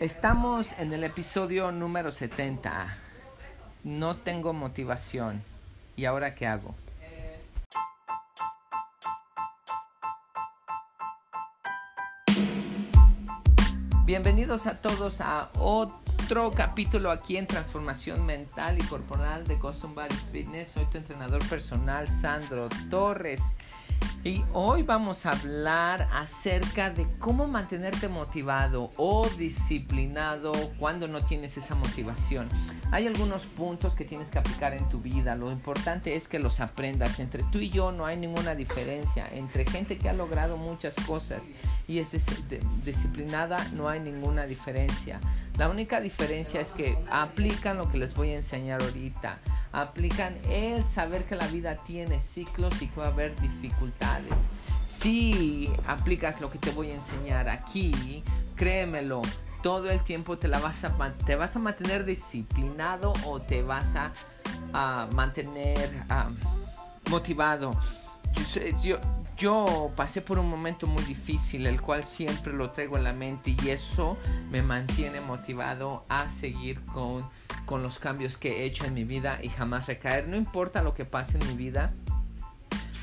Estamos en el episodio número 70. No tengo motivación. ¿Y ahora qué hago? Bienvenidos a todos a otro capítulo aquí en Transformación Mental y Corporal de Custom Body Fitness. Soy tu entrenador personal, Sandro Torres. Y hoy vamos a hablar acerca de cómo mantenerte motivado o disciplinado cuando no tienes esa motivación. Hay algunos puntos que tienes que aplicar en tu vida. Lo importante es que los aprendas. Entre tú y yo no hay ninguna diferencia. Entre gente que ha logrado muchas cosas y es disciplinada no hay ninguna diferencia. La única diferencia es que aplican lo que les voy a enseñar ahorita aplican el saber que la vida tiene ciclos y que va a haber dificultades. Si aplicas lo que te voy a enseñar aquí, créemelo, todo el tiempo te, la vas, a, te vas a mantener disciplinado o te vas a, mantener motivado. Pasé por un momento muy difícil, el cual siempre lo traigo en la mente y eso me mantiene motivado a seguir con con los cambios que he hecho en mi vida y jamás recaer. No importa lo que pase en mi vida,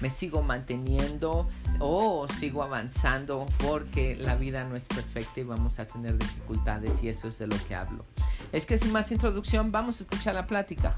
me sigo manteniendo o sigo avanzando porque la vida no es perfecta y vamos a tener dificultades y eso es de lo que hablo. Es que sin más introducción vamos a escuchar la plática.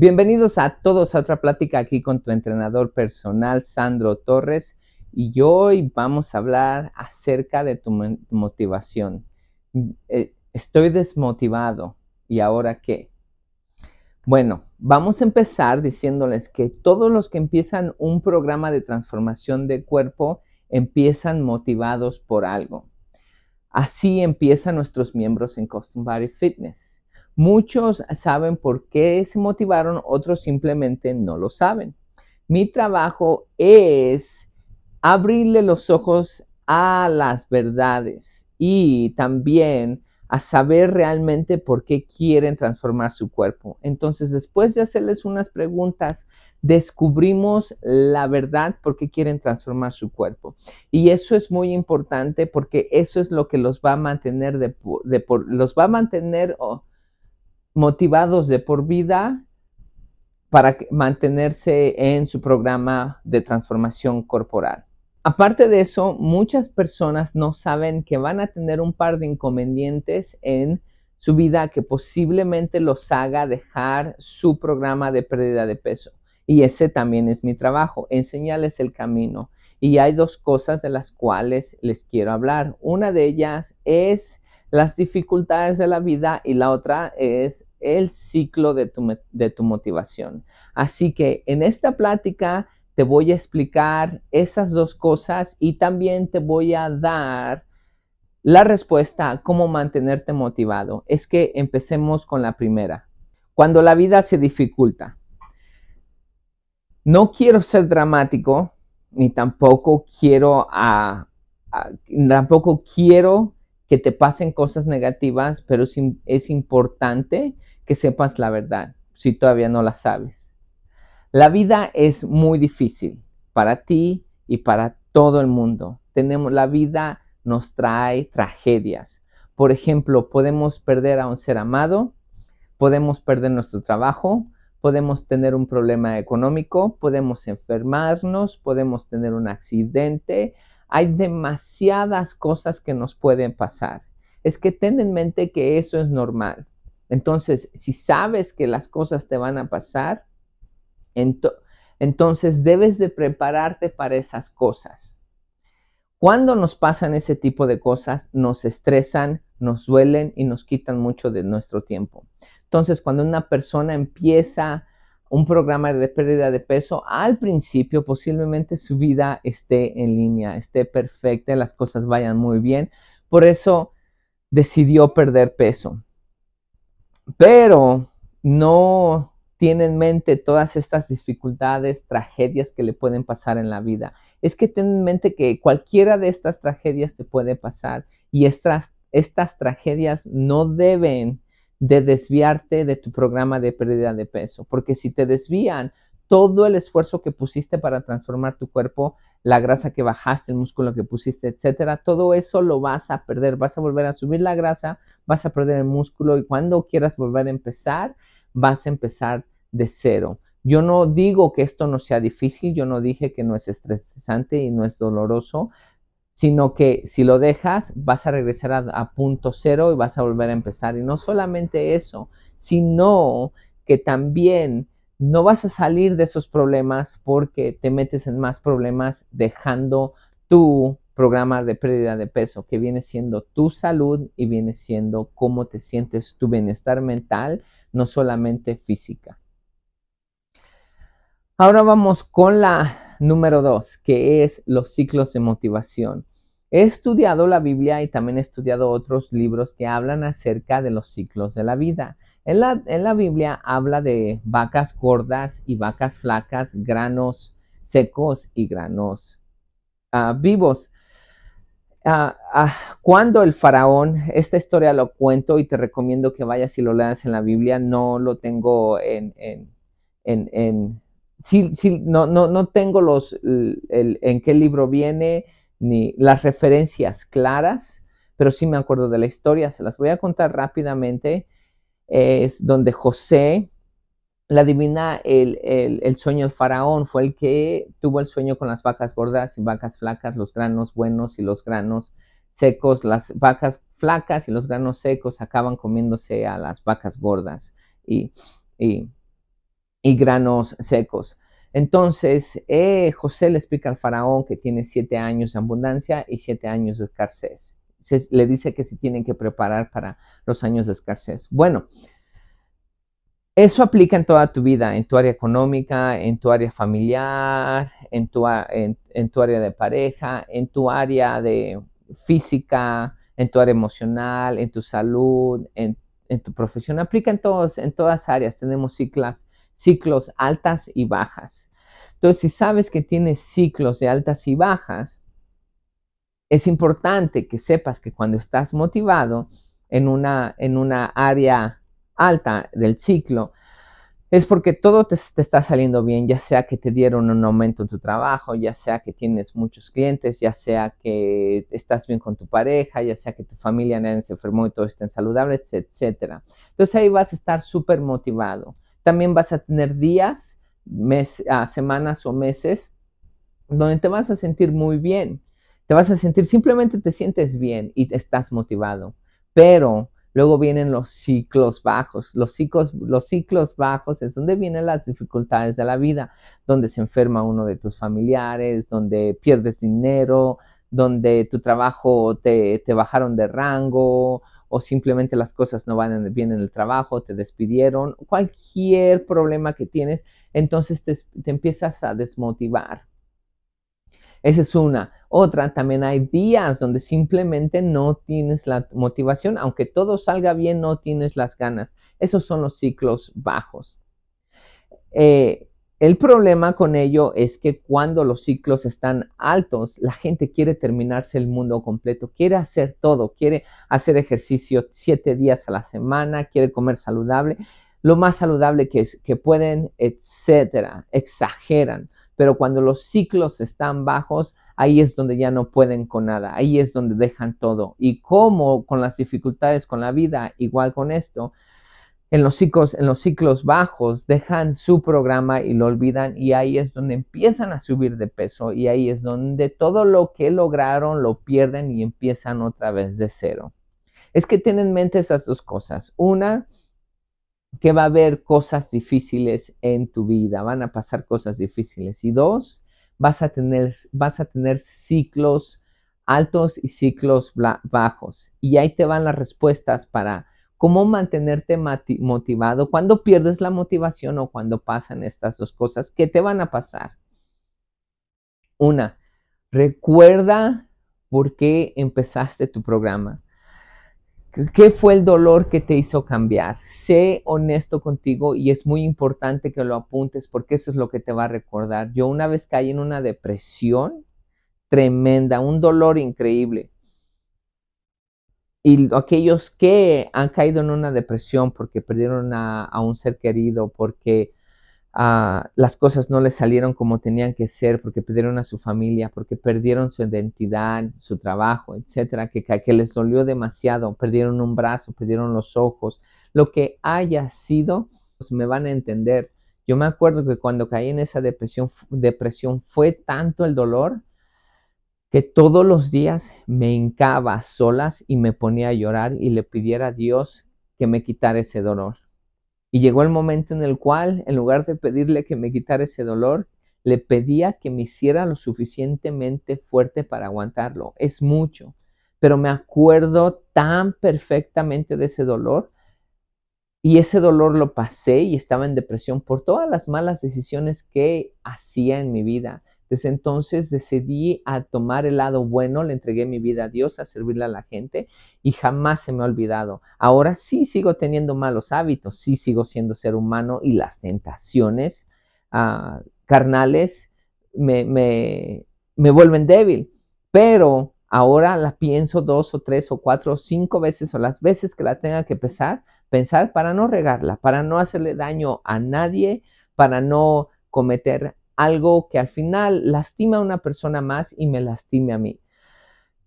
Bienvenidos a todos a otra plática aquí con tu entrenador personal Sandro Torres y hoy vamos a hablar acerca de tu motivación. Eh, estoy desmotivado. ¿Y ahora qué? Bueno, vamos a empezar diciéndoles que todos los que empiezan un programa de transformación de cuerpo empiezan motivados por algo. Así empiezan nuestros miembros en Custom Body Fitness. Muchos saben por qué se motivaron, otros simplemente no lo saben. Mi trabajo es abrirle los ojos a las verdades y también a saber realmente por qué quieren transformar su cuerpo. Entonces, después de hacerles unas preguntas, descubrimos la verdad por qué quieren transformar su cuerpo. Y eso es muy importante porque eso es lo que los va a mantener de, por, los va a mantener motivados de por vida para mantenerse en su programa de transformación corporal. Aparte de eso, muchas personas no saben que van a tener un par de inconvenientes en su vida que posiblemente los haga dejar su programa de pérdida de peso. Y ese también es mi trabajo, enseñarles el camino. Y hay dos cosas de las cuales les quiero hablar. Una de ellas es las dificultades de la vida y la otra es el ciclo de tu, de tu motivación. Así que en esta plática te voy a explicar esas dos cosas y también te voy a dar la respuesta a cómo mantenerte motivado. Es que empecemos con la primera. Cuando la vida se dificulta. No quiero ser dramático, ni tampoco quiero, tampoco quiero que te pasen cosas negativas, pero es importante que sepas la verdad, si todavía no la sabes. La vida es muy difícil para ti y para todo el mundo. Tenemos la vida nos trae tragedias. Por ejemplo, podemos perder a un ser amado, podemos perder nuestro trabajo, podemos tener un problema económico, podemos enfermarnos, podemos tener un accidente. Hay demasiadas cosas que nos pueden pasar. Es que ten en mente que eso es normal. Entonces, si sabes que las cosas te van a pasar, entonces debes de prepararte para esas cosas. Cuando nos pasan ese tipo de cosas, nos estresan, nos duelen y nos quitan mucho de nuestro tiempo. Entonces, cuando una persona empieza un programa de pérdida de peso, al principio posiblemente su vida esté en línea, esté perfecta, las cosas vayan muy bien. Por eso decidió perder peso. Pero no tiene en mente todas estas dificultades, tragedias que le pueden pasar en la vida. Es que ten en mente que cualquiera de estas tragedias te puede pasar y estas, estas tragedias no deben de desviarte de tu programa de pérdida de peso, porque si te desvían todo el esfuerzo que pusiste para transformar tu cuerpo, la grasa que bajaste, el músculo que pusiste, etcétera, todo eso lo vas a perder, vas a volver a subir la grasa, vas a perder el músculo y cuando quieras volver a empezar, vas a empezar de cero. Yo no digo que esto no sea difícil, yo no dije que no es estresante y no es doloroso, sino que si lo dejas vas a regresar a, punto cero y vas a volver a empezar. Y no solamente eso, sino que también no vas a salir de esos problemas porque te metes en más problemas dejando tu programa de pérdida de peso, que viene siendo tu salud y viene siendo cómo te sientes tu bienestar mental, no solamente física. Ahora vamos con la número dos, que es los ciclos de motivación. He estudiado la Biblia y también he estudiado otros libros que hablan acerca de los ciclos de la vida. En la, en la Biblia habla de vacas gordas y vacas flacas, granos secos y granos ah, vivos. Ah, ah, cuando el faraón, esta historia lo cuento y te recomiendo que vayas y lo leas en la Biblia, no lo tengo en, en, en, no, no, no, tengo los, en qué libro viene ni las referencias claras, pero sí me acuerdo de la historia, se las voy a contar rápidamente. Es donde José la adivina el, el, sueño del faraón, fue el que tuvo el sueño con las vacas gordas y vacas flacas, los granos buenos y los granos secos. Las vacas flacas y los granos secos acaban comiéndose a las vacas gordas y, y, granos secos. Entonces, eh, José le explica al faraón que tiene siete años de abundancia y siete años de escasez. le dice que se tienen que preparar para los años de escasez. Bueno, eso aplica en toda tu vida, en tu área económica, en tu área familiar, en tu, área de pareja, en tu área de física, en tu área emocional, en tu salud, en, tu profesión. Aplica en, todos, en todas áreas. Tenemos ciclos, ciclos altas y bajas. Entonces, si sabes que tienes ciclos de altas y bajas, es importante que sepas que cuando estás motivado en una, en una área alta del ciclo, es porque todo te, está saliendo bien, ya sea que te dieron un aumento en tu trabajo, ya sea que tienes muchos clientes, ya sea que estás bien con tu pareja, ya sea que tu familia nadie se enfermó y todos estén saludables, etc. Entonces ahí vas a estar súper motivado. También vas a tener días, mes, semanas o meses donde te vas a sentir muy bien. Te vas a sentir, simplemente te sientes bien y estás motivado. Pero Luego vienen los ciclos bajos. Los ciclos, los ciclos bajos es donde vienen las dificultades de la vida, donde se enferma uno de tus familiares, donde pierdes dinero, donde tu trabajo te, bajaron de rango o simplemente las cosas no van bien en el trabajo, te despidieron, cualquier problema que tienes, entonces te empiezas a desmotivar. Esa es una. Otra, también hay días donde simplemente no tienes la motivación, aunque todo salga bien, no tienes las ganas. Esos son los ciclos bajos. Eh, el problema con ello es que cuando los ciclos están altos, la gente quiere terminarse el mundo completo, quiere hacer todo, quiere hacer ejercicio siete días a la semana, quiere comer saludable, lo más saludable que, pueden, etcétera, exageran. Pero cuando los ciclos están bajos, ahí es donde ya no pueden con nada, ahí es donde dejan todo. Y como con las dificultades con la vida, igual con esto, en los ciclos, en los ciclos bajos, dejan su programa y lo olvidan y ahí es donde empiezan a subir de peso y ahí es donde todo lo que lograron lo pierden y empiezan otra vez de cero. Es que tienen en mente esas dos cosas. Una, que va a haber cosas difíciles en tu vida, van a pasar cosas difíciles. Y dos, vas a tener, vas a tener ciclos altos y ciclos bajos. Y ahí te van las respuestas para cómo mantenerte motivado cuando pierdes la motivación o cuando pasan estas dos cosas que te van a pasar. Una, recuerda por qué empezaste tu programa. ¿Qué fue el dolor que te hizo cambiar? Sé honesto contigo y es muy importante que lo apuntes porque eso es lo que te va a recordar. Yo una vez caí en una depresión tremenda, un dolor increíble y aquellos que han caído en una depresión porque perdieron a, un ser querido, porque ah, las cosas no les salieron como tenían que ser, porque perdieron a su familia, porque perdieron su identidad, su trabajo, etcétera, que, que les dolió demasiado, perdieron un brazo, perdieron los ojos, lo que haya sido, pues me van a entender. Yo me acuerdo que cuando caí en esa depresión, depresión fue tanto el dolor que todos los días me hincaba a solas y me ponía a llorar y le pidiera a Dios que me quitara ese dolor. Y llegó el momento en el cual, en lugar de pedirle que me quitara ese dolor, le pedía que me hiciera lo suficientemente fuerte para aguantarlo. Es mucho, pero me acuerdo tan perfectamente de ese dolor y ese dolor lo pasé y estaba en depresión por todas las malas decisiones que hacía en mi vida. Desde entonces decidí a tomar el lado bueno, le entregué mi vida a Dios, a servirle a la gente y jamás se me ha olvidado. Ahora sí sigo teniendo malos hábitos, sí sigo siendo ser humano y las tentaciones ah, carnales me, me, me vuelven débil, pero ahora la pienso dos o tres o cuatro o cinco veces o las veces que la tenga que pensar, pensar para no regarla, para no hacerle daño a nadie, para no cometer algo que al final lastima a una persona más y me lastime a mí.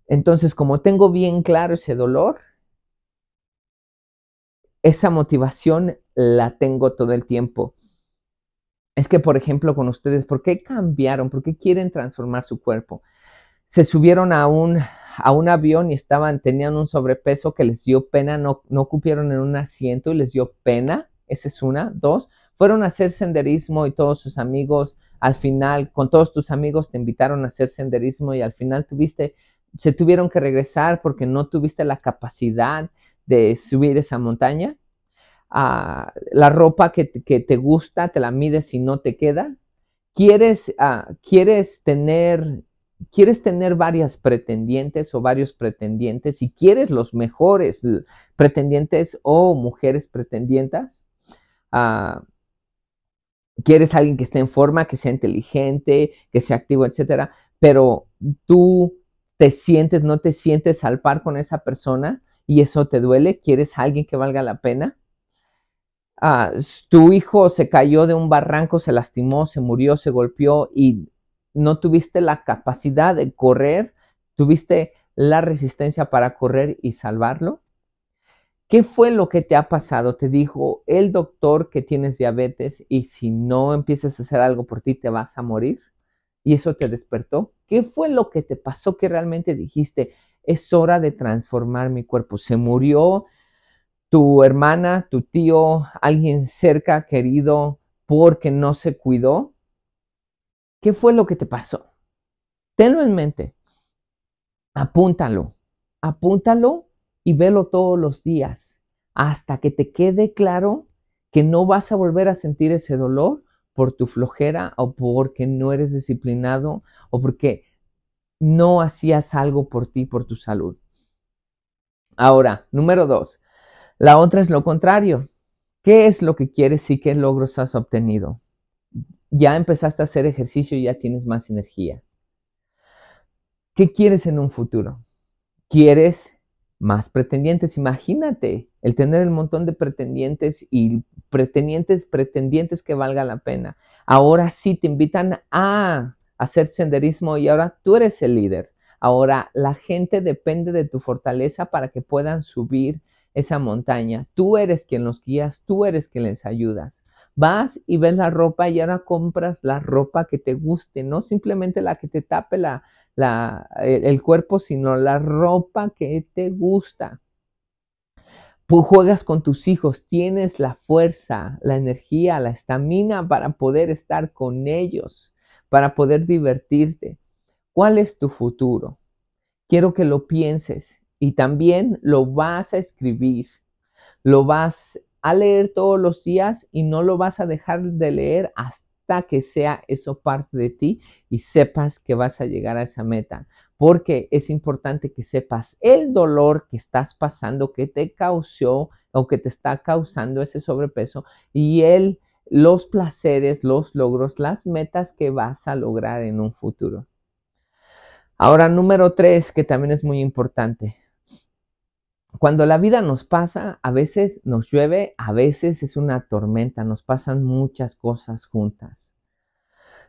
Entonces, como tengo bien claro ese dolor, esa motivación la tengo todo el tiempo. Es que, por ejemplo, con ustedes, ¿por qué cambiaron? ¿Por qué quieren transformar su cuerpo? Se subieron a un, a un avión y estaban, tenían un sobrepeso que les dio pena, no, no cupieron en un asiento y les dio pena. Esa es una. Dos, fueron a hacer senderismo y todos sus amigos al final con todos tus amigos te invitaron a hacer senderismo y al final tuviste, se tuvieron que regresar porque no tuviste la capacidad de subir esa montaña. Ah, la ropa que, te gusta, te la mides y no te queda. ¿Quieres, ah, quieres tener quieres tener varias pretendientes o varios pretendientes, si quieres los mejores pretendientes o mujeres pretendientas, uh, quieres alguien que esté en forma, que sea inteligente, que sea activo, etcétera, pero tú te sientes, no te sientes al par con esa persona y eso te duele, quieres alguien que valga la pena. Ah, tu hijo se cayó de un barranco, se lastimó, se murió, se golpeó y no tuviste la capacidad de correr, tuviste la resistencia para correr y salvarlo. ¿Qué fue lo que te ha pasado? Te dijo el doctor que tienes diabetes y si no empiezas a hacer algo por ti te vas a morir. Y eso te despertó. ¿Qué fue lo que te pasó que realmente dijiste, es hora de transformar mi cuerpo? Se murió tu hermana, tu tío, alguien cerca, querido, porque no se cuidó. ¿Qué fue lo que te pasó? Tenlo en mente. Apúntalo. Apúntalo y velo todos los días hasta que te quede claro que no vas a volver a sentir ese dolor por tu flojera o porque no eres disciplinado o porque no hacías algo por ti, por tu salud. Ahora, número dos, la otra es lo contrario. ¿Qué es lo que quieres y qué logros has obtenido? Ya empezaste a hacer ejercicio y ya tienes más energía. ¿Qué quieres en un futuro? ¿Quieres más pretendientes. Imagínate el tener el montón de pretendientes y pretendientes, pretendientes que valga la pena. Ahora sí te invitan a hacer senderismo y ahora tú eres el líder. Ahora la gente depende de tu fortaleza para que puedan subir esa montaña. Tú eres quien los guías, tú eres quien les ayudas. Vas y ves la ropa y ahora compras la ropa que te guste, no simplemente la que te tape la, el cuerpo, sino la ropa que te gusta. Tú juegas con tus hijos, tienes la fuerza, la energía, la estamina para poder estar con ellos, para poder divertirte. ¿Cuál es tu futuro? Quiero que lo pienses y también lo vas a escribir. Lo vas a leer todos los días y no lo vas a dejar de leer hasta que sea eso parte de ti y sepas que vas a llegar a esa meta. Porque es importante que sepas el dolor que estás pasando, que te causó o que te está causando ese sobrepeso y el, los placeres, los logros, las metas que vas a lograr en un futuro. Ahora, número tres, que también es muy importante. Cuando la vida nos pasa, a veces nos llueve, a veces es una tormenta, nos pasan muchas cosas juntas.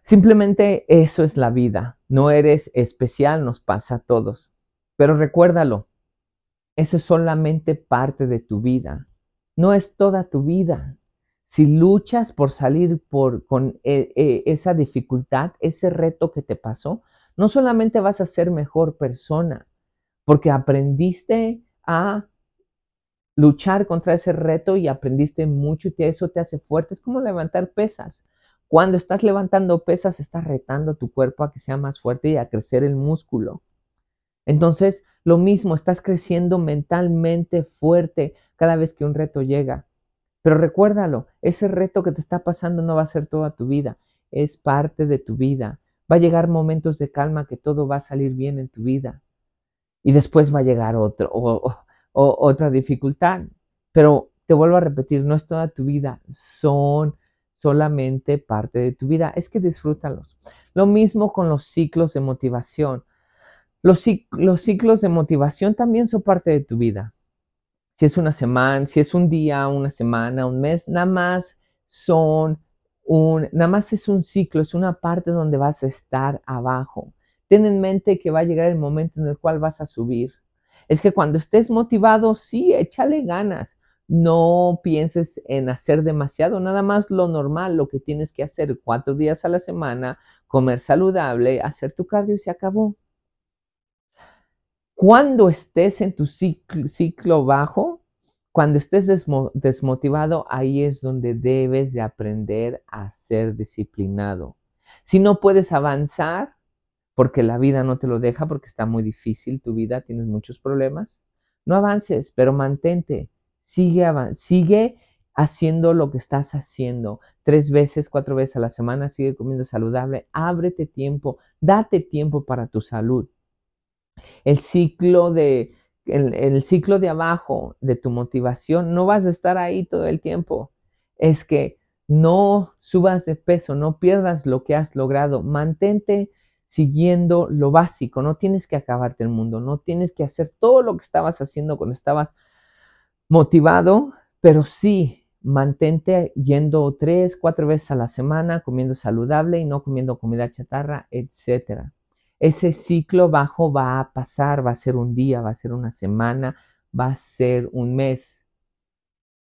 Simplemente eso es la vida, no eres especial, nos pasa a todos. Pero recuérdalo, eso es solamente parte de tu vida, no es toda tu vida. Si luchas por salir por, con eh, eh, esa dificultad, ese reto que te pasó, no solamente vas a ser mejor persona, porque aprendiste a luchar contra ese reto y aprendiste mucho y eso te hace fuerte. Es como levantar pesas. Cuando estás levantando pesas, estás retando tu cuerpo a que sea más fuerte y a crecer el músculo. Entonces, lo mismo, estás creciendo mentalmente fuerte cada vez que un reto llega. Pero recuérdalo, ese reto que te está pasando no va a ser toda tu vida, es parte de tu vida. Va a llegar momentos de calma que todo va a salir bien en tu vida. Y después va a llegar otro, o, otra dificultad. Pero te vuelvo a repetir, no es toda tu vida, son solamente parte de tu vida. Es que disfrútalos. Lo mismo con los ciclos de motivación. Los, los ciclos de motivación también son parte de tu vida. Si es una semana, si es un día, una semana, un mes, nada más son un, nada más es un ciclo, es una parte donde vas a estar abajo. Ten en mente que va a llegar el momento en el cual vas a subir. Es que cuando estés motivado, sí, échale ganas. No pienses en hacer demasiado, nada más lo normal, lo que tienes que hacer cuatro días a la semana, comer saludable, hacer tu cardio y se acabó. Cuando estés en tu ciclo, ciclo bajo, cuando estés desmotivado, ahí es donde debes de aprender a ser disciplinado. Si no puedes avanzar, porque la vida no te lo deja, porque está muy difícil tu vida, tienes muchos problemas, no avances, pero mantente, sigue, sigue haciendo lo que estás haciendo. Tres veces, cuatro veces a la semana, sigue comiendo saludable, ábrete tiempo, date tiempo para tu salud. El ciclo de el, ciclo de abajo de tu motivación, no vas a estar ahí todo el tiempo. Es que no subas de peso, no pierdas lo que has logrado, mantente siguiendo lo básico, no tienes que acabarte el mundo, no tienes que hacer todo lo que estabas haciendo cuando estabas motivado, pero sí mantente yendo tres, cuatro veces a la semana, comiendo saludable y no comiendo comida chatarra, etcétera. Ese ciclo bajo va a pasar, va a ser un día, va a ser una semana, va a ser un mes.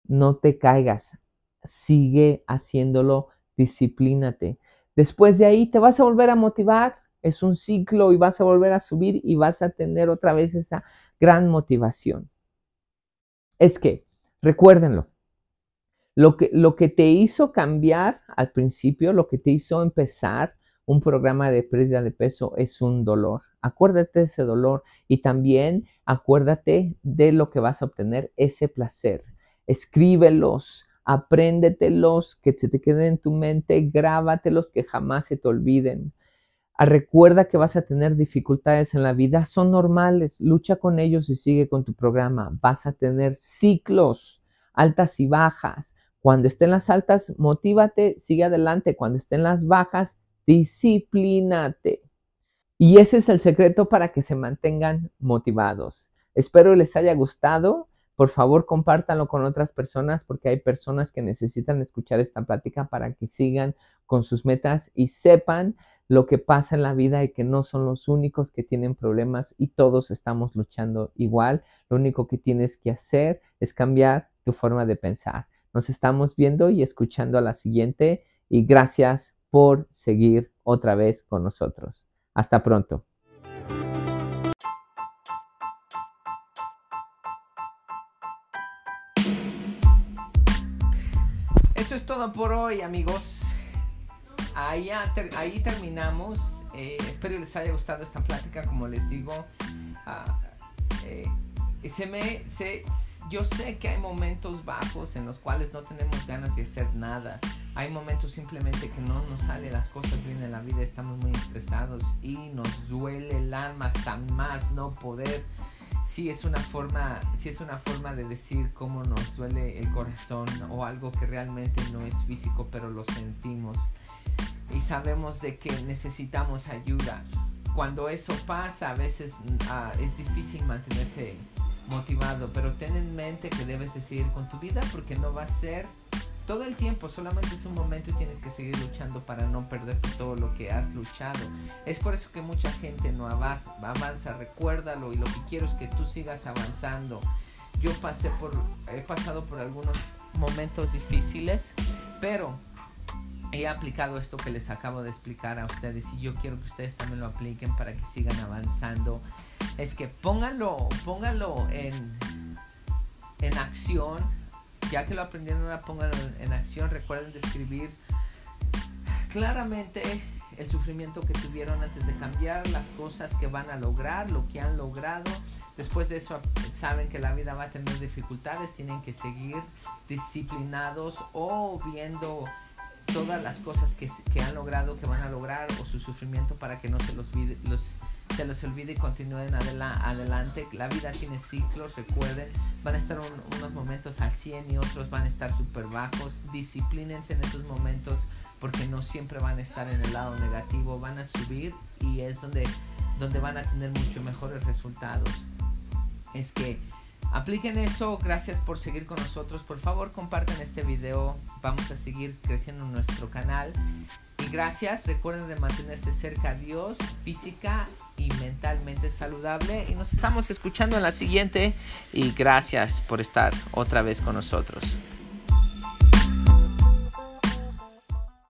No te caigas, sigue haciéndolo, disciplínate. Después de ahí te vas a volver a motivar, es un ciclo y vas a volver a subir y vas a tener otra vez esa gran motivación. Es que, recuérdenlo, lo que, lo que te hizo cambiar al principio, lo que te hizo empezar un programa de pérdida de peso es un dolor. Acuérdate de ese dolor y también acuérdate de lo que vas a obtener, ese placer. Escríbelos, apréndetelos, que se te queden en tu mente, grábatelos, que jamás se te olviden. Ah, recuerda que vas a tener dificultades en la vida, son normales, lucha con ellos y sigue con tu programa. Vas a tener ciclos, altas y bajas. Cuando estén las altas, motívate, sigue adelante. Cuando estén las bajas, disciplínate. Y ese es el secreto para que se mantengan motivados. Espero les haya gustado. Por favor, compártanlo con otras personas porque hay personas que necesitan escuchar esta plática para que sigan con sus metas y sepan lo que pasa en la vida y que no son los únicos que tienen problemas y todos estamos luchando igual. Lo único que tienes que hacer es cambiar tu forma de pensar. Nos estamos viendo y escuchando a la siguiente y gracias por seguir otra vez con nosotros. Hasta pronto. Eso es todo por hoy amigos. Ahí, ahí terminamos. Eh, espero les haya gustado esta plática. Como les digo, ah, eh, se me, se, yo sé que hay momentos bajos en los cuales no tenemos ganas de hacer nada. Hay momentos simplemente que no nos salen las cosas bien en la vida, estamos muy estresados y nos duele el alma hasta más no poder. Si es una forma, si es una forma de decir cómo nos duele el corazón o algo que realmente no es físico, pero lo sentimos y sabemos de que necesitamos ayuda. Cuando eso pasa, a veces ah, es difícil mantenerse motivado, pero ten en mente que debes de seguir con tu vida porque no va a ser todo el tiempo, solamente es un momento y tienes que seguir luchando para no perder todo lo que has luchado. Es por eso que mucha gente no avanza, avanza, recuérdalo y lo que quiero es que tú sigas avanzando. Yo pasé por, he pasado por algunos momentos difíciles, pero he aplicado esto que les acabo de explicar a ustedes y yo quiero que ustedes también lo apliquen para que sigan avanzando. Es que pónganlo, pónganlo en, en acción. Ya que lo aprendieron, ahora pónganlo en acción. Recuerden describir claramente el sufrimiento que tuvieron antes de cambiar, las cosas que van a lograr, lo que han logrado. Después de eso saben que la vida va a tener dificultades, tienen que seguir disciplinados o viendo todas las cosas que, que, han logrado, que van a lograr o su sufrimiento para que no se los, los, se los olvide y continúen adelante. La vida tiene ciclos, recuerden, van a estar unos momentos al 100 y otros van a estar súper bajos. Disciplínense en esos momentos porque no siempre van a estar en el lado negativo, van a subir y es donde, donde van a tener mucho mejores resultados. Es que Apliquen eso, gracias por seguir con nosotros. Por favor, compartan este video. Vamos a seguir creciendo en nuestro canal. Y gracias, recuerden de mantenerse cerca a Dios, física y mentalmente saludable. Y nos estamos escuchando en la siguiente. Y gracias por estar otra vez con nosotros.